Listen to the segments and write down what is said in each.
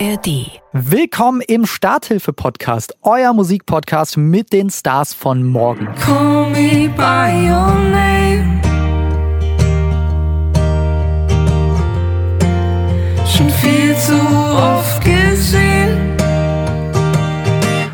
ARD. Willkommen im Starthilfe-Podcast, euer Musikpodcast mit den Stars von morgen. Call me by your name. Schon viel zu oft gesehen,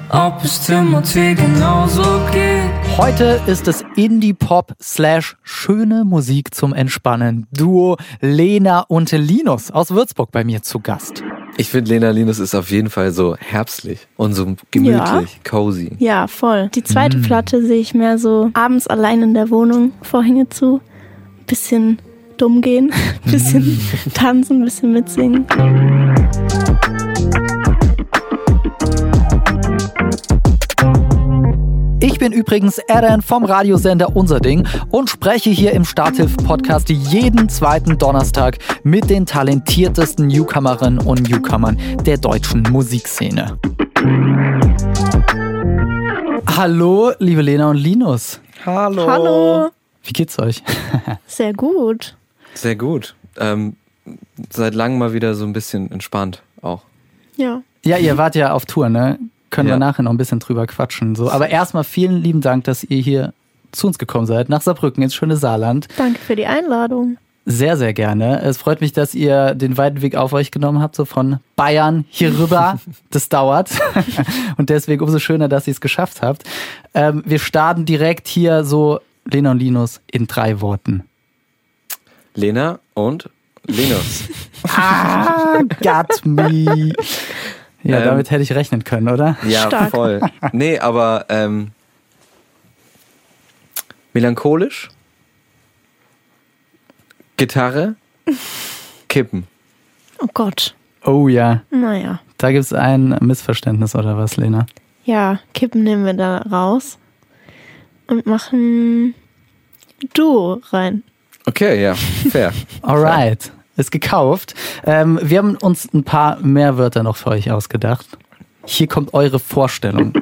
ob es Timothy genauso geht. Heute ist es Indie-Pop slash schöne Musik zum Entspannen. Duo Lena und Linus aus Würzburg bei mir zu Gast. Ich finde, Lena Linus ist auf jeden Fall so herbstlich und so gemütlich, cozy. Ja, voll. Die zweite Platte sehe ich mehr so abends allein in der Wohnung, Vorhänge zu, bisschen dumm gehen, bisschen tanzen, bisschen mitsingen. Bin übrigens Eren vom Radiosender Unser Ding und spreche hier im Starthilfe-Podcast jeden zweiten Donnerstag mit den talentiertesten Newcomerinnen und Newcomern der deutschen Musikszene. Hallo, liebe Lena und Linus. Hallo. Hallo. Wie geht's euch? Sehr gut. Sehr gut. Ähm, seit langem mal wieder so ein bisschen entspannt auch. Ja. Ja, ihr wart ja auf Tour, ne? Können wir Ja. nachher noch ein bisschen drüber quatschen. So, aber erstmal vielen lieben Dank, dass ihr hier zu uns gekommen seid, nach Saarbrücken ins schöne Saarland. Danke für die Einladung. Sehr, sehr gerne. Es freut mich, dass ihr den weiten Weg auf euch genommen habt, so von Bayern hier rüber. Das dauert. Und deswegen umso schöner, dass ihr es geschafft habt. Ähm, wir starten direkt hier so, Lena und Linus, in drei Worten. Lena und Linus. Ah, got me. Ja, Ähm, damit hätte ich rechnen können, oder? ja, Stark. voll. Nee, aber ähm, melancholisch, Gitarre, Kippen. Oh Gott. Oh ja, Naja. da gibt's ein Missverständnis oder was, Lena? Ja, Kippen nehmen wir da raus und machen Duo rein. Okay, ja, fair. Alright, ist gekauft. Ähm, wir haben uns ein paar mehr Wörter noch für euch ausgedacht. Hier kommt eure Vorstellung.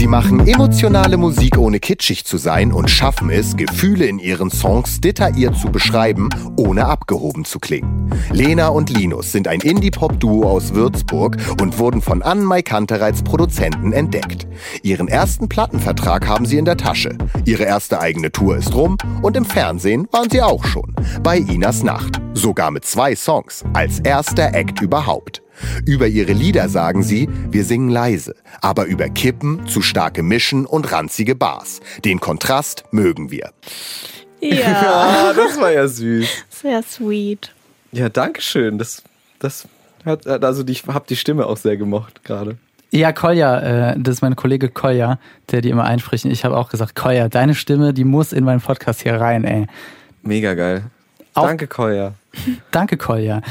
Sie machen emotionale Musik ohne kitschig zu sein und schaffen es, Gefühle in ihren Songs detailliert zu beschreiben, ohne abgehoben zu klingen. Lena und Linus sind ein Indie-Pop-Duo aus Würzburg und wurden von Ann-Mai Kanter als Produzenten entdeckt. Ihren ersten Plattenvertrag haben sie in der Tasche. Ihre erste eigene Tour ist rum und im Fernsehen waren sie auch schon. Bei Inas Nacht. Sogar mit zwei Songs. Als erster Act überhaupt. Über ihre Lieder sagen sie, wir singen leise, aber über Kippen, zu starke Mischen und ranzige Bars. Den Kontrast mögen wir. Ja, Ah, das war ja süß. sehr sweet. Ja, danke schön. Das, das hat, also ich habe die Stimme auch sehr gemocht gerade. Ja, Kolja, äh, das ist mein Kollege Kolja, der die immer einspricht. Und Ich habe auch gesagt, Kolja, deine Stimme, die muss in meinen Podcast hier rein, ey. Mega geil. Auch- Danke, Koya. Danke, Kolja.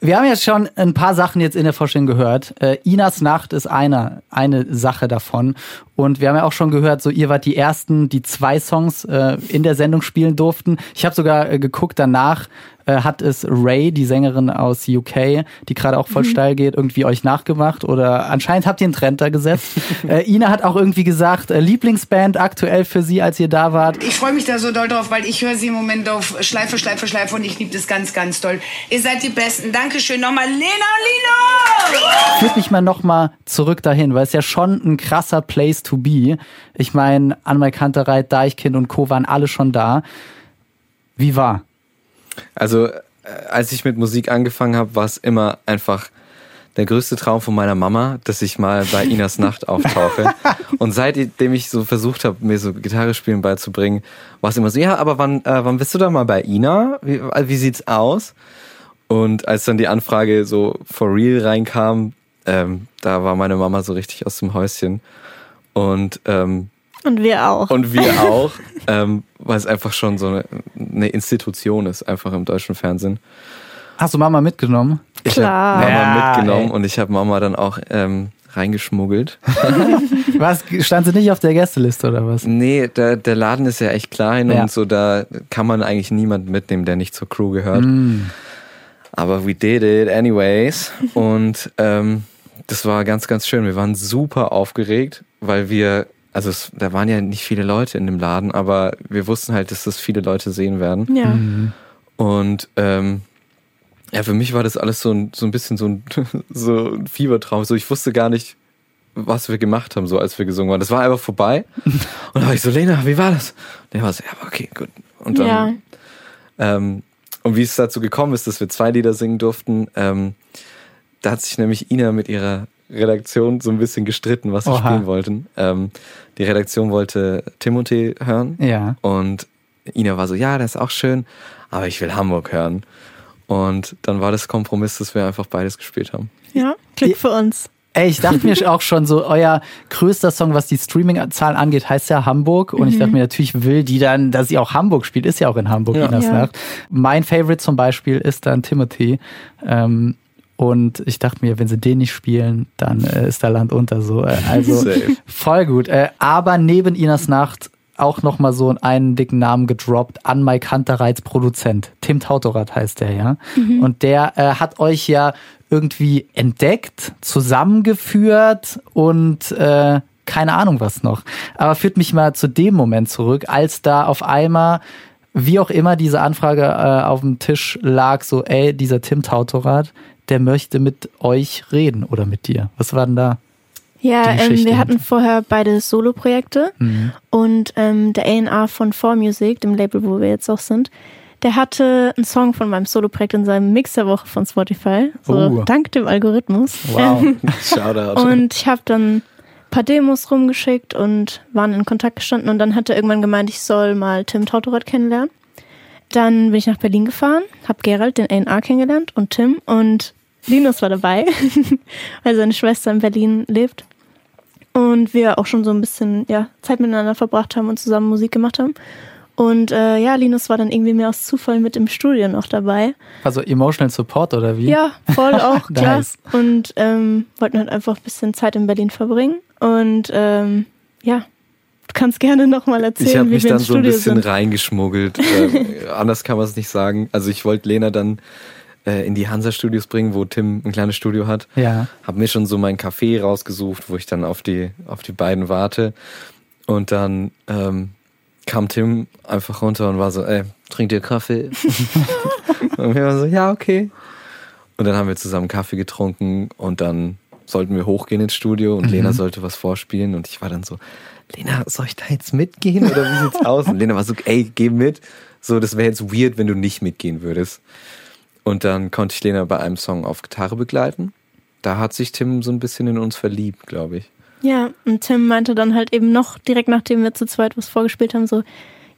Wir haben jetzt schon ein paar Sachen jetzt in der Vorstellung gehört. Äh, Inas Nacht ist einer, eine Sache davon. Und wir haben ja auch schon gehört, so ihr wart die ersten, die zwei Songs äh, in der Sendung spielen durften. Ich habe sogar äh, geguckt, danach äh, hat es Ray, die Sängerin aus UK, die gerade auch voll steil geht, irgendwie euch nachgemacht. Oder anscheinend habt ihr einen Trend da gesetzt. äh, Ina hat auch irgendwie gesagt, äh, Lieblingsband aktuell für sie, als ihr da wart. Ich freue mich da so doll drauf, weil ich höre sie im Moment auf Schleife, Schleife, Schleife und ich liebe das ganz, ganz doll. Ihr seid die Besten. Dankeschön nochmal, Lena und Lino! Führt mich mal nochmal zurück dahin, weil es ja schon ein krasser Place to be. Ich meine, Anmal Kantereit, Deichkind und Co. waren alle schon da. Wie war? Also, äh, als ich mit Musik angefangen habe, war es immer einfach der größte Traum von meiner Mama, dass ich mal bei Inas Nacht auftauche. Und seitdem ich so versucht habe, mir so Gitarre spielen beizubringen, war es immer so, ja, aber wann, äh, wann bist du da mal bei Ina? Wie, äh, wie sieht's aus? Und als dann die Anfrage so for real reinkam, ähm, da war meine Mama so richtig aus dem Häuschen. Und ähm, Und wir auch. und wir auch, ähm, weil es einfach schon so eine, eine Institution ist, einfach im deutschen Fernsehen. Hast du Mama mitgenommen? Ich Klar. habe Mama Ja, mitgenommen ey. und ich habe Mama dann auch ähm, reingeschmuggelt. Was, stand sie nicht auf der Gästeliste oder was? Nee, der, der Laden ist ja echt klein Ja. und so, da kann man eigentlich niemanden mitnehmen, der nicht zur Crew gehört. Mm. Aber we did it anyways. Und ähm, das war ganz, ganz schön. Wir waren super aufgeregt, weil wir, also es, da waren ja nicht viele Leute in dem Laden, aber wir wussten halt, dass das viele Leute sehen werden. ja. Und ähm, Ja, für mich war das alles so ein, so ein bisschen so ein, so ein Fiebertraum. So, ich wusste gar nicht, was wir gemacht haben, so als wir gesungen waren. Das war einfach vorbei. Und dann war ich so, Lena, wie war das? Und der war so, ja, okay, gut. Und dann, Ja. ähm, und wie es dazu gekommen ist, dass wir zwei Lieder singen durften, ähm, da hat sich nämlich Ina mit ihrer Redaktion so ein bisschen gestritten, was wir Oha. spielen wollten. Ähm, die Redaktion wollte Timothy hören. Ja. Und Ina war so, ja, das ist auch schön, aber ich will Hamburg hören. Und dann war das Kompromiss, dass wir einfach beides gespielt haben. Ja, Glück für uns. Ey, ich dachte mir auch schon so, euer größter Song, was die Streaming-Zahlen angeht, heißt ja Hamburg. Und ich dachte mir, natürlich will die dann, dass sie auch Hamburg spielt, ist ja auch in Hamburg, Ja. Inas Ja. Nacht. Mein Favorite zum Beispiel ist dann Timothy. Ähm, und ich dachte mir, wenn sie den nicht spielen, dann äh, ist da Land unter so. Äh, also Safe. voll gut. Äh, aber neben Inas Nacht auch noch mal so einen dicken Namen gedroppt an Mike Hunterreits Produzent. Tim Tautorat heißt der, ja. Und der äh, hat euch ja irgendwie entdeckt, zusammengeführt und äh, keine Ahnung was noch. Aber führt mich mal zu dem Moment zurück, als da auf einmal, wie auch immer, diese Anfrage äh, auf dem Tisch lag, so, ey, dieser Tim Tautorat, der möchte mit euch reden oder mit dir. Was war denn da? Ja, Die ähm, wir hatten vorher beide Solo-Projekte Mhm. und ähm, der A&R von 4Music, dem Label, wo wir jetzt auch sind, der hatte einen Song von meinem Solo-Projekt in seinem Mix der Woche von Spotify. So, Oh. dank dem Algorithmus. Wow. Shoutout. Und ich habe dann ein paar Demos rumgeschickt und waren in Kontakt gestanden und dann hat er irgendwann gemeint, ich soll mal Tim Tautorat kennenlernen. Dann bin ich nach Berlin gefahren, habe Gerald, den A&R, kennengelernt und Tim und Linus war dabei, weil seine Schwester in Berlin lebt. Und wir auch schon so ein bisschen ja, Zeit miteinander verbracht haben und zusammen Musik gemacht haben. Und äh, ja, Linus war dann irgendwie mehr aus Zufall mit im Studio noch dabei. Also Emotional Support oder wie? Ja, voll auch, klar. Nice. Und ähm, wollten halt einfach ein bisschen Zeit in Berlin verbringen. Und ähm, ja, du kannst gerne nochmal erzählen, Ich habe wie mich wir dann so ein bisschen sind. reingeschmuggelt. äh, anders kann man es nicht sagen. Also ich wollte Lena dann äh, in die Hansa-Studios bringen, wo Tim ein kleines Studio hat. Ja. Hab mir schon so mein Café rausgesucht, wo ich dann auf die, auf die beiden warte. Und dann ähm, kam Tim einfach runter und war so, ey, trink dir Kaffee. und wir waren so, ja, okay. Und dann haben wir zusammen Kaffee getrunken und dann sollten wir hochgehen ins Studio und Lena sollte was vorspielen und ich war dann so, Lena, soll ich da jetzt mitgehen oder wie sieht's aus? Und Lena war so, ey, geh mit. So, das wäre jetzt weird, wenn du nicht mitgehen würdest. Und dann konnte ich Lena bei einem Song auf Gitarre begleiten. Da hat sich Tim so ein bisschen in uns verliebt, glaube ich. Ja, und Tim meinte dann halt eben noch, direkt nachdem wir zu zweit was vorgespielt haben, so,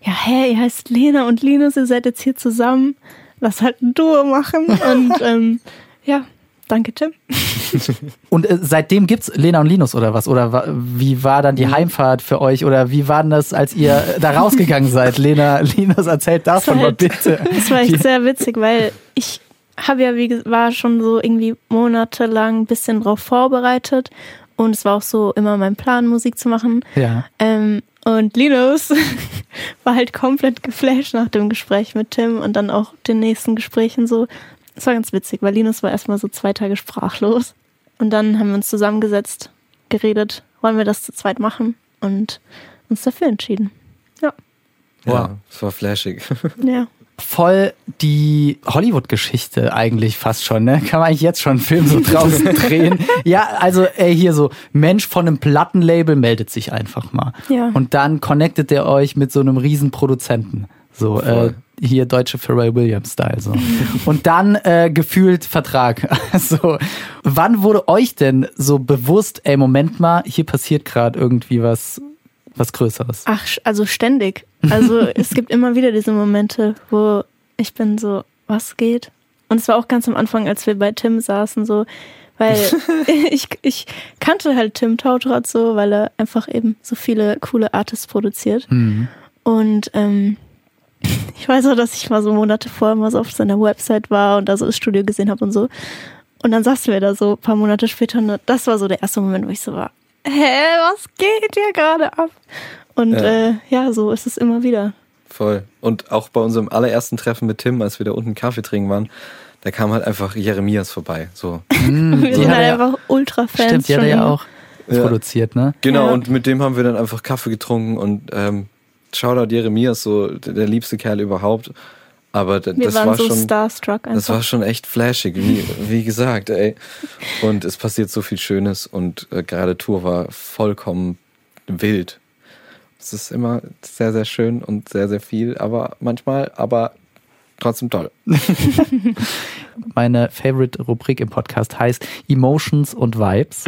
ja, hä, ihr heißt Lena und Linus, ihr seid jetzt hier zusammen, lass halt ein Duo machen. Und ähm, ja, danke Tim. Und äh, seitdem gibt's Lena und Linus oder was? Oder wa wie war dann die Mhm. Heimfahrt für euch? Oder wie war denn das, als ihr äh, da rausgegangen seid? Lena, Linus, erzählt davon mal halt- bitte. Das war echt sehr witzig, weil ich habe ja, wie ges- war schon so irgendwie monatelang ein bisschen drauf vorbereitet. Und es war auch so immer mein Plan, Musik zu machen. Ja. Ähm, und Linus war halt komplett geflasht nach dem Gespräch mit Tim und dann auch den nächsten Gesprächen so. Es war ganz witzig, weil Linus war erstmal so zwei Tage sprachlos. Und dann haben wir uns zusammengesetzt, geredet, wollen wir das zu zweit machen und uns dafür entschieden. Ja. Wow. Ja, es war flashig. Ja. Voll die Hollywood-Geschichte eigentlich fast schon, ne? Kann man eigentlich jetzt schon einen Film so draußen drehen? Ja, also ey, hier so, Mensch von einem Plattenlabel meldet sich einfach mal. Ja. Und dann connectet der euch mit so einem riesen Produzenten. So, äh. Hier deutsche Pharrell Williams-Style. So. Und dann äh, gefühlt Vertrag. Also, wann wurde euch denn so bewusst, ey, Moment mal, hier passiert gerade irgendwie was, was Größeres? Ach, also ständig. Also es gibt immer wieder diese Momente, wo ich bin so, was geht? Und es war auch ganz am Anfang, als wir bei Tim saßen, so, weil ich, ich kannte halt Tim Tautrat so, weil er einfach eben so viele coole Artists produziert. Mhm. Und ähm, ich weiß auch, dass ich mal so Monate vorher mal so auf seiner Website war und da so das Studio gesehen habe und so. Und dann saßen wir da so ein paar Monate später und das war so der erste Moment, wo ich so war, hä, was geht hier gerade ab? Und Ja. äh, ja, so ist es immer wieder. Voll. Und auch bei unserem allerersten Treffen mit Tim, als wir da unten Kaffee trinken waren, da kam halt einfach Jeremias vorbei. So. Wir Die sind halt er ja- einfach Ultra-Fans. Stimmt, die hat er schon ja auch Ja. produziert, ne? Genau, Ja. und mit dem haben wir dann einfach Kaffee getrunken und ähm, Shoutout Jeremias, so der, der liebste Kerl überhaupt. Aber Wir das waren war so schon, starstruck einfach. das war schon echt flashig, wie, wie gesagt, ey. Und es passiert so viel Schönes und äh, gerade Tour war vollkommen wild. Es ist immer sehr, sehr schön und sehr, sehr viel, aber manchmal, aber trotzdem toll. Meine Favorite-Rubrik im Podcast heißt Emotions und Vibes.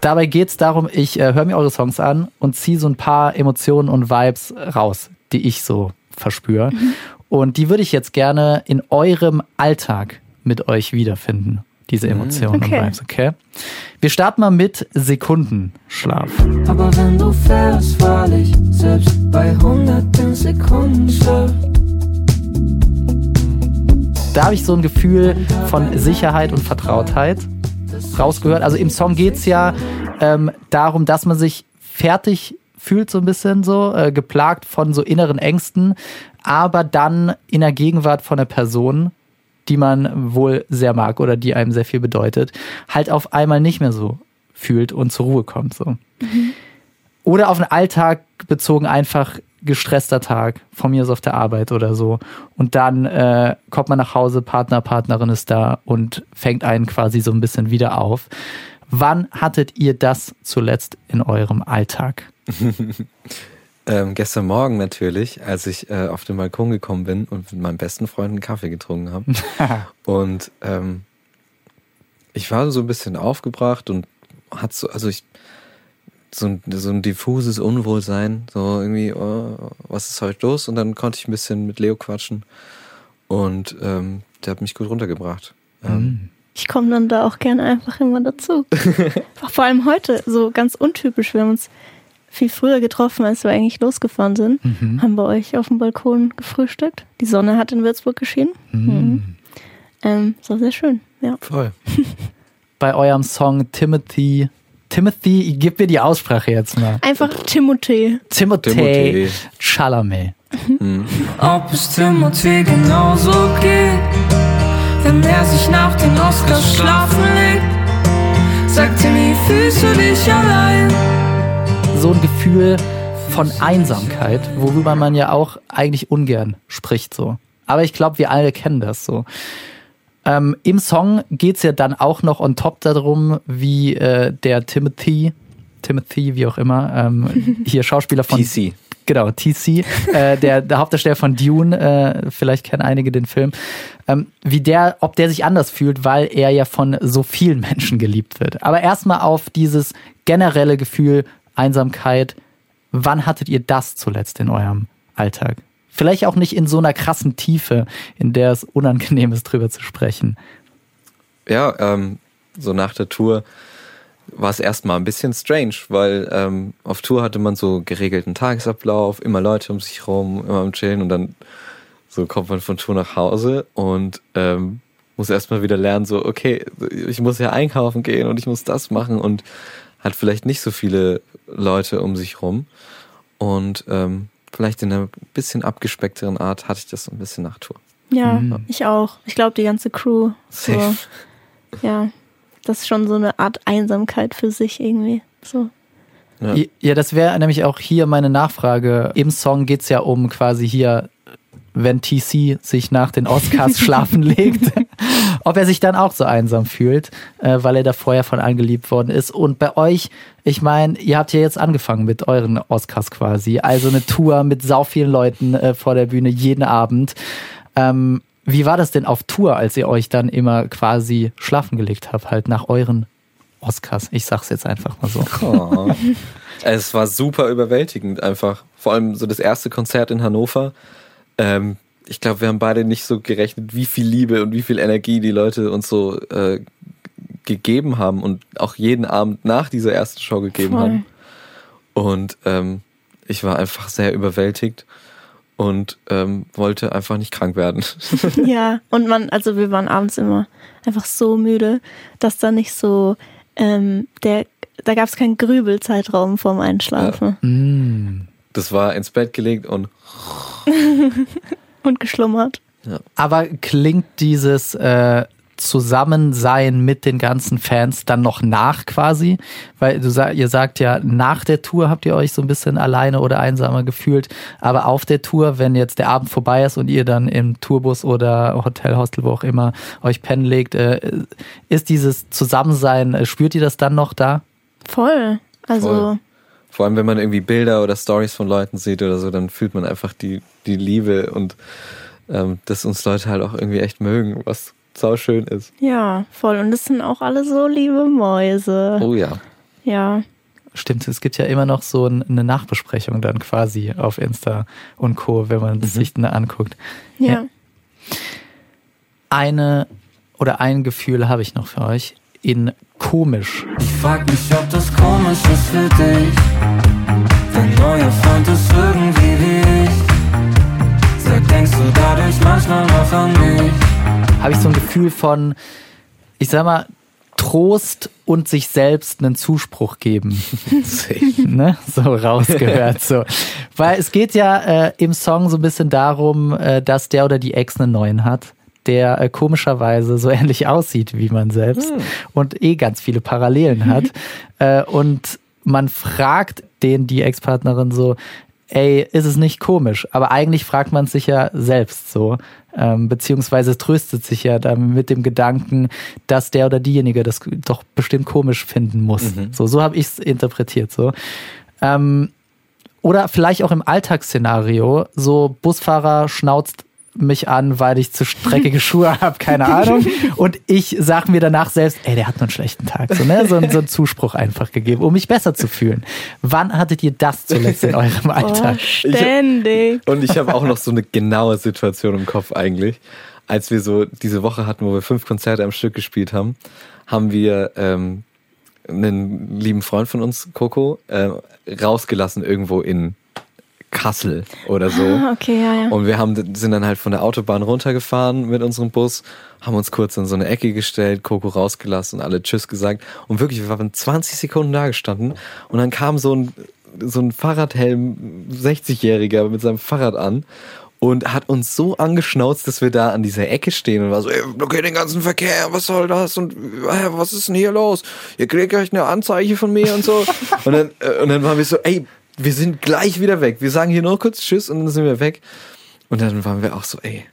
Dabei geht es darum, ich äh, höre mir eure Songs an und ziehe so ein paar Emotionen und Vibes raus, die ich so verspüre. Und die würde ich jetzt gerne in eurem Alltag mit euch wiederfinden, diese Emotionen Okay. und Vibes, okay? Wir starten mal mit Sekundenschlaf. Aber wenn du fährst, wahrlich, selbst bei hunderten Sekunden Schlaf. da habe ich so ein Gefühl von Sicherheit und Vertrautheit rausgehört. Also im Song geht's ja ähm, darum, dass man sich fertig fühlt, so ein bisschen so, äh, geplagt von so inneren Ängsten, aber dann in der Gegenwart von einer Person, die man wohl sehr mag oder die einem sehr viel bedeutet, halt auf einmal nicht mehr so fühlt und zur Ruhe kommt. So. Oder auf den Alltag bezogen einfach gestresster Tag, von mir aus auf der Arbeit oder so. Und dann äh, kommt man nach Hause, Partner, Partnerin ist da und fängt einen quasi so ein bisschen wieder auf. Wann hattet ihr das zuletzt in eurem Alltag? Ähm, gestern Morgen natürlich, als ich äh, auf den Balkon gekommen bin und mit meinem besten Freund einen Kaffee getrunken habe. und ähm, ich war so ein bisschen aufgebracht und hat so, also ich, so ein, so ein diffuses Unwohlsein, so irgendwie, oh, was ist heute los? Und dann konnte ich ein bisschen mit Leo quatschen und ähm, der hat mich gut runtergebracht. Ähm, Ich komme dann da auch gerne einfach immer dazu. Vor allem heute, so ganz untypisch. Wir haben uns viel früher getroffen, als wir eigentlich losgefahren sind. Haben bei euch auf dem Balkon gefrühstückt. Die Sonne hat in Würzburg geschienen. Mhm. Ähm, das war sehr schön, ja. Voll. Bei eurem Song Timothy, Timothy, gib mir die Aussprache jetzt mal. Einfach Timothée. Timothée Timothée. Chalamet. Ob es Timothy genauso geht, wenn er sich nach den Oscars schlafen legt. Sagt Timmy, fühlst du dich allein? so ein Gefühl von Einsamkeit, worüber man ja auch eigentlich ungern spricht so. Aber ich glaube, wir alle kennen das so. Ähm, Im Song geht's ja dann auch noch on top darum, wie äh, der Timothy, Timothy, wie auch immer, ähm, hier Schauspieler von TC. Genau, TC, äh, der, der Hauptdarsteller von Dune, äh, vielleicht kennen einige den Film, ähm, wie der, ob der sich anders fühlt, weil er ja von so vielen Menschen geliebt wird. Aber erstmal auf dieses generelle Gefühl Einsamkeit. Wann hattet ihr das zuletzt in eurem Alltag? Vielleicht auch nicht in so einer krassen Tiefe, in der es unangenehm ist, drüber zu sprechen. Ja, ähm, so nach der Tour war es erstmal ein bisschen strange, weil ähm, auf Tour hatte man so geregelten Tagesablauf, immer Leute um sich rum, immer am Chillen und dann so kommt man von Tour nach Hause und ähm, muss erstmal wieder lernen, so, okay, ich muss ja einkaufen gehen und ich muss das machen und hat vielleicht nicht so viele Leute um sich rum. Und ähm, vielleicht in einer bisschen abgespeckteren Art hatte ich das so ein bisschen nach Tour. Ja, ich auch. Ich glaube, die ganze Crew. So, Safe. ja, das ist schon so eine Art Einsamkeit für sich irgendwie. So. Ja. Ja, das wäre nämlich auch hier meine Nachfrage. Im Song geht's ja um quasi hier, wenn TC sich nach den Oscars schlafen legt, ob er sich dann auch so einsam fühlt, äh, weil er da vorher von angeliebt worden ist. Und bei euch, ich meine, ihr habt ja jetzt angefangen mit euren Oscars quasi. Also eine Tour mit sau vielen Leuten äh, vor der Bühne jeden Abend. Ähm, wie war das denn auf Tour, als ihr euch dann immer quasi schlafen gelegt habt, halt nach euren Oscars? Ich sag's jetzt einfach mal so. Oh. es war super überwältigend einfach. Vor allem so das erste Konzert in Hannover. Ähm, ich glaube, wir haben beide nicht so gerechnet, wie viel Liebe und wie viel Energie die Leute uns so äh, gegeben haben und auch jeden Abend nach dieser ersten Show gegeben Voll. haben. Und ähm, ich war einfach sehr überwältigt und ähm, wollte einfach nicht krank werden. Ja, und man, also wir waren abends immer einfach so müde, dass da nicht so, ähm, der, da gab es keinen Grübelzeitraum vorm Einschlafen Mm. Das war ins Bett gelegt und und geschlummert. Aber klingt dieses äh, Zusammensein mit den ganzen Fans dann noch nach quasi? Weil du sag, ihr sagt ja, nach der Tour habt ihr euch so ein bisschen alleine oder einsamer gefühlt, aber auf der Tour, wenn jetzt der Abend vorbei ist und ihr dann im Tourbus oder Hotel, Hostel, wo auch immer euch pennen legt, äh, ist dieses Zusammensein, äh, spürt ihr das dann noch da? Voll. Also, Voll. Vor allem, wenn man irgendwie Bilder oder Stories von Leuten sieht oder so, dann fühlt man einfach die, die Liebe und ähm, dass uns Leute halt auch irgendwie echt mögen, was sau schön ist. ja, voll. Und das sind auch alle so liebe Mäuse. Oh ja. Ja. Stimmt, es gibt ja immer noch so ein- eine Nachbesprechung dann quasi auf Insta und Co., wenn man es sich dann anguckt. Ja. Ja. Eine oder ein Gefühl habe ich noch für euch. In komisch. Ich frag mich, ob das komisch ist für dich. Dein neuer Freund ist irgendwie wie ich. Sag, denkst du dadurch manchmal noch an mich? Habe ich so ein Gefühl von, ich sag mal, Trost und sich selbst einen Zuspruch geben. ne? So rausgehört. So. Weil es geht ja äh, im Song so ein bisschen darum, äh, dass der oder die Ex einen neuen hat, der äh, komischerweise so ähnlich aussieht wie man selbst und eh ganz viele Parallelen hat. äh, und man fragt den, die Ex-Partnerin so, ey, ist es nicht komisch? Aber eigentlich fragt man sich ja selbst so, ähm, beziehungsweise tröstet sich ja dann mit dem Gedanken, dass der oder diejenige das doch bestimmt komisch finden muss. So, so habe ich es interpretiert. So. Ähm, oder vielleicht auch im Alltagsszenario, so Busfahrer schnauzt mich an, weil ich zu streckige Schuhe habe, keine Ahnung. Und ich sag mir danach selbst, ey, der hat nur einen schlechten Tag. So, ne? so, so einen Zuspruch einfach gegeben, um mich besser zu fühlen. Wann hattet ihr das zuletzt in eurem Oh, Alltag? ständig. Und ich habe auch noch so eine genaue Situation im Kopf eigentlich. Als wir so diese Woche hatten, wo wir fünf Konzerte am Stück gespielt haben, haben wir ähm, einen lieben Freund von uns, Coco, äh, rausgelassen irgendwo in Kassel oder so. Ah, okay, ja, ja. Und wir haben, sind dann halt von der Autobahn runtergefahren mit unserem Bus, haben uns kurz in so eine Ecke gestellt, Coco rausgelassen, alle Tschüss gesagt. Und wirklich, wir waren 20 Sekunden da gestanden und dann kam so ein, so ein Fahrradhelm 60-Jähriger mit seinem Fahrrad an und hat uns so angeschnauzt, dass wir da an dieser Ecke stehen und war so, ey, blockiert den ganzen Verkehr, was soll das und äh, was ist denn hier los? Ihr kriegt euch eine Anzeige von mir und so. und, dann, äh, und dann waren wir so, ey, wir sind gleich wieder weg. Wir sagen hier nur kurz Tschüss und dann sind wir weg. Und dann waren wir auch so, ey,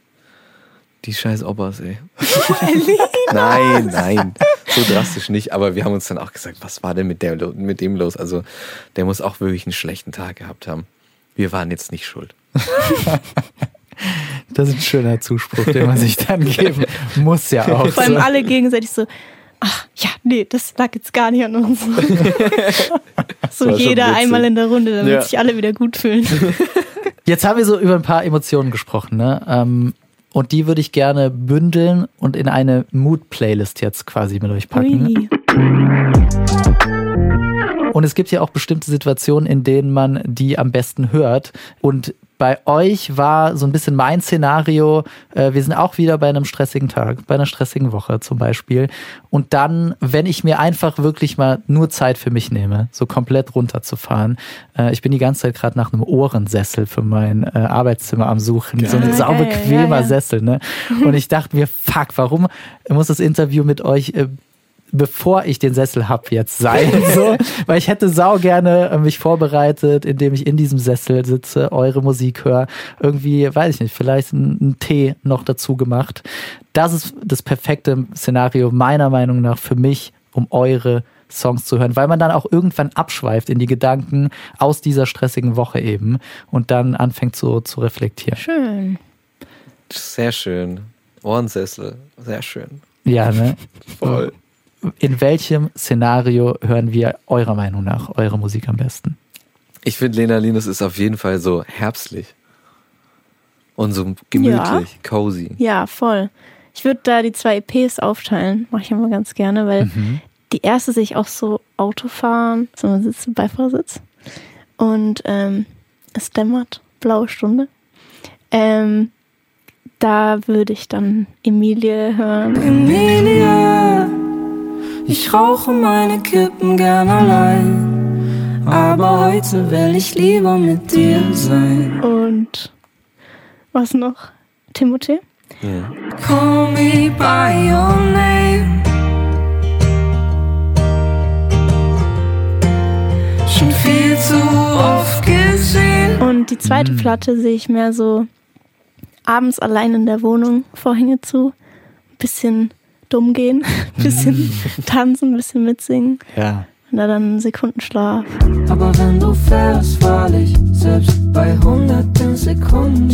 die scheiß Opas, ey. nein, nein, so drastisch nicht. Aber wir haben uns dann auch gesagt, was war denn mit, der, mit dem los? Also der muss auch wirklich einen schlechten Tag gehabt haben. Wir waren jetzt nicht schuld. Das ist ein schöner Zuspruch, den man sich dann geben muss ja auch. Vor allem So. alle gegenseitig so, ach ja, nee, das lag jetzt gar nicht an uns. so jeder einmal in der Runde, damit Ja. sich alle wieder gut fühlen. Jetzt haben wir so über ein paar Emotionen gesprochen, ne? Ähm, und die würde ich gerne bündeln und in eine Mood-Playlist jetzt quasi mit euch packen. Ui. Und es gibt ja auch bestimmte Situationen, in denen man die am besten hört. Und bei euch war so ein bisschen mein Szenario, äh, wir sind auch wieder bei einem stressigen Tag, bei einer stressigen Woche zum Beispiel. Und dann, wenn ich mir einfach wirklich mal nur Zeit für mich nehme, so komplett runterzufahren. Äh, ich bin die ganze Zeit gerade nach einem Ohrensessel für mein äh, Arbeitszimmer am Suchen. So ein Geil. saubequemer Ja, ja. Sessel, ne? Und ich dachte mir, fuck, warum muss das Interview mit euch äh, bevor ich den Sessel hab jetzt sein, so, weil ich hätte sau gerne äh, mich vorbereitet, indem ich in diesem Sessel sitze, eure Musik höre, irgendwie, weiß ich nicht, vielleicht einen, einen Tee noch dazu gemacht. Das ist das perfekte Szenario meiner Meinung nach für mich, um eure Songs zu hören, weil man dann auch irgendwann abschweift in die Gedanken aus dieser stressigen Woche eben und dann anfängt so zu reflektieren. Schön. Sehr schön. Ohrensessel, sehr schön. Ja, ne? Voll. In welchem Szenario hören wir eurer Meinung nach eure Musik am besten? Ich finde, Lena Linus ist auf jeden Fall so herbstlich. Und so gemütlich, cozy. Ja, voll. Ich würde da die zwei EPs aufteilen. Mache ich immer ganz gerne, weil Mhm. die erste sehe ich auch so Autofahren, so man sitzt im Beifahrersitz und ähm, es dämmert, blaue Stunde. Ähm, da würde ich dann Emilie hören. Emilia, ich rauche meine Kippen gern allein. Aber heute will ich lieber mit dir sein. Und was noch? Timothée. Ja. Call me by your name. Schon viel zu oft gesehen. Und die zweite Platte sehe ich mehr so abends allein in der Wohnung, Vorhänge zu, bisschen dumm gehen, bisschen tanzen, bisschen mitsingen. Ja. Und da dann Sekundenschlaf. Aber wenn du fährst, fall ich selbst bei hunderten Sekunden.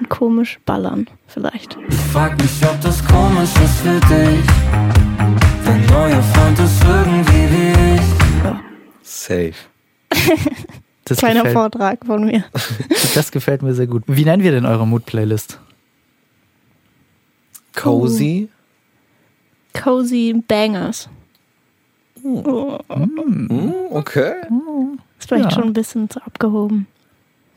Und komisch ballern, vielleicht. Ich frag mich, ob das komisch ist für dich. Dein neuer Freund ist irgendwie wie ich. Safe. Das Kleiner gefällt, Vortrag von mir. das gefällt mir sehr gut. Wie nennen wir denn eure Mood-Playlist? Cozy. Cozy Bangers. Oh, Hm, okay. ist vielleicht Ja. schon ein bisschen zu abgehoben.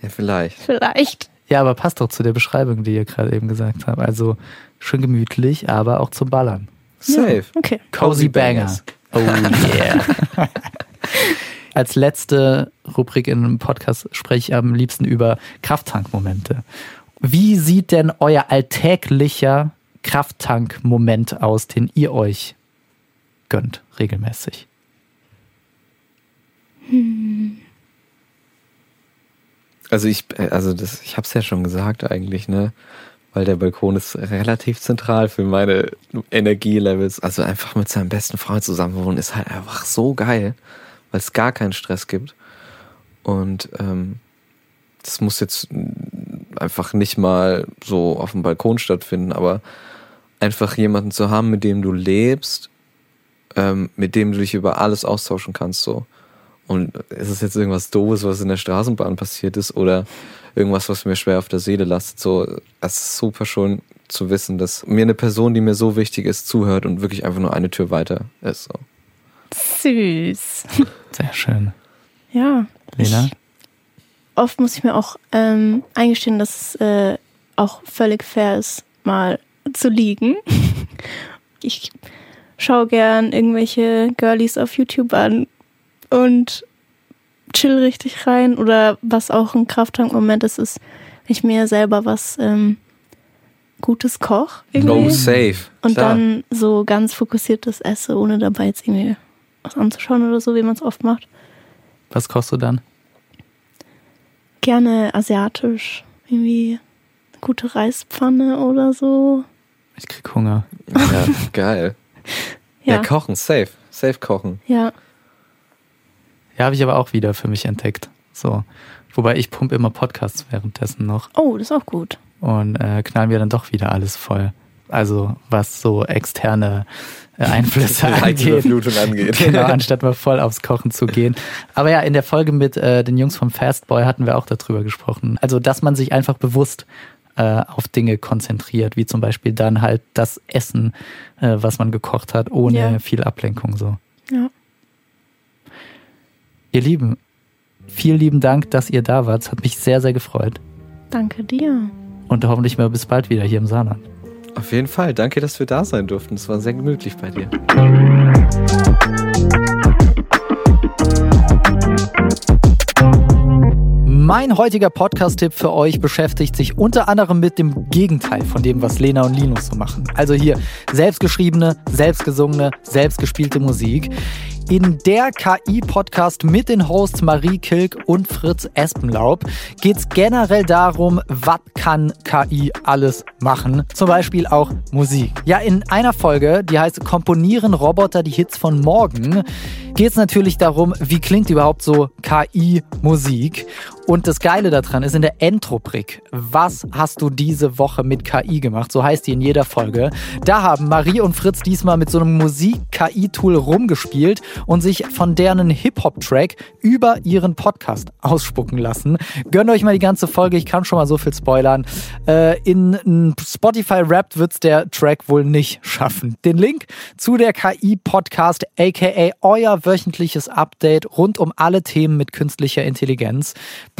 Ja, vielleicht. Vielleicht. Ja, aber passt doch zu der Beschreibung, die ihr gerade eben gesagt habt. Also schön gemütlich, aber auch zum Ballern. Safe. Okay. Cozy Cozy Banger. Bangers. Oh yeah. Als letzte Rubrik in einem Podcast spreche ich am liebsten über Krafttankmomente. Wie sieht denn euer alltäglicher Krafttankmoment aus, den ihr euch gönnt regelmäßig? Also ich, äh, also das, ich hab's ja schon gesagt eigentlich, ne? Weil der Balkon ist relativ zentral für meine Energielevels. Also einfach mit seinem besten Freund zusammenwohnen ist halt einfach so geil, weil es gar keinen Stress gibt. Und ähm, das muss jetzt einfach nicht mal so auf dem Balkon stattfinden, aber einfach jemanden zu haben, mit dem du lebst, ähm, mit dem du dich über alles austauschen kannst, so. Und ist es jetzt irgendwas Doofes, was in der Straßenbahn passiert ist oder irgendwas, was mir schwer auf der Seele lastet, so, es ist super schon zu wissen, dass mir eine Person, die mir so wichtig ist, zuhört und wirklich einfach nur eine Tür weiter ist, so. Süß. Sehr schön. Ja. Lena? Ich, oft muss ich mir auch ähm, eingestehen, dass es äh, auch völlig fair ist, mal zu liegen. Ich schaue gern irgendwelche Girlies auf YouTube an und chill richtig rein. Oder was auch ein Krafttankmoment ist, ist, wenn ich mir selber was ähm, Gutes koche. No safe. Und Klar. dann so ganz fokussiertes esse, ohne dabei jetzt irgendwie was anzuschauen oder so, wie man es oft macht. Was kochst du dann? Gerne asiatisch. Irgendwie eine gute Reispfanne oder so. Ich krieg Hunger. Ja, geil. Ja. Ja, kochen, safe. Safe kochen. ja. Ja, habe ich aber auch wieder für mich entdeckt. So. Wobei ich pumpe immer Podcasts währenddessen noch Oh, das ist auch gut. und äh, knallen wir dann doch wieder alles voll. Also was so externe äh, Einflüsse angeht. Angeht. Genau, anstatt mal voll aufs Kochen zu gehen. Aber ja, in der Folge mit äh, den Jungs vom Fastboy hatten wir auch darüber gesprochen. Also, dass man sich einfach bewusst äh, auf Dinge konzentriert, wie zum Beispiel dann halt das Essen, äh, was man gekocht hat, ohne Ja. viel Ablenkung so. Ja. Ihr Lieben, vielen lieben Dank, dass ihr da wart. Es hat mich sehr, sehr gefreut. Danke dir. Und hoffentlich mal bis bald wieder hier im Saarland. Auf jeden Fall. Danke, dass wir da sein durften. Es war sehr gemütlich bei dir. Mein heutiger Podcast-Tipp für euch beschäftigt sich unter anderem mit dem Gegenteil von dem, was Lena und Linus so machen. Also hier selbstgeschriebene, selbstgesungene, selbstgespielte Musik. In der KI-Podcast mit den Hosts Marie Kilk und Fritz Espenlaub geht es generell darum, was kann KI alles machen. Zum Beispiel auch Musik. Ja, in einer Folge, die heißt Komponieren Roboter die Hits von morgen, geht es natürlich darum, wie klingt überhaupt so KI-Musik. Und das Geile daran ist in der Endrubrik, was hast du diese Woche mit KI gemacht? So heißt die in jeder Folge. Da haben Marie und Fritz diesmal mit so einem Musik-KI-Tool rumgespielt und sich von deren Hip-Hop-Track über ihren Podcast ausspucken lassen. Gönnt euch mal die ganze Folge, ich kann schon mal so viel spoilern. Äh, in Spotify Wrapped wird's der Track wohl nicht schaffen. Den Link zu der KI-Podcast, aka euer wöchentliches Update rund um alle Themen mit künstlicher Intelligenz,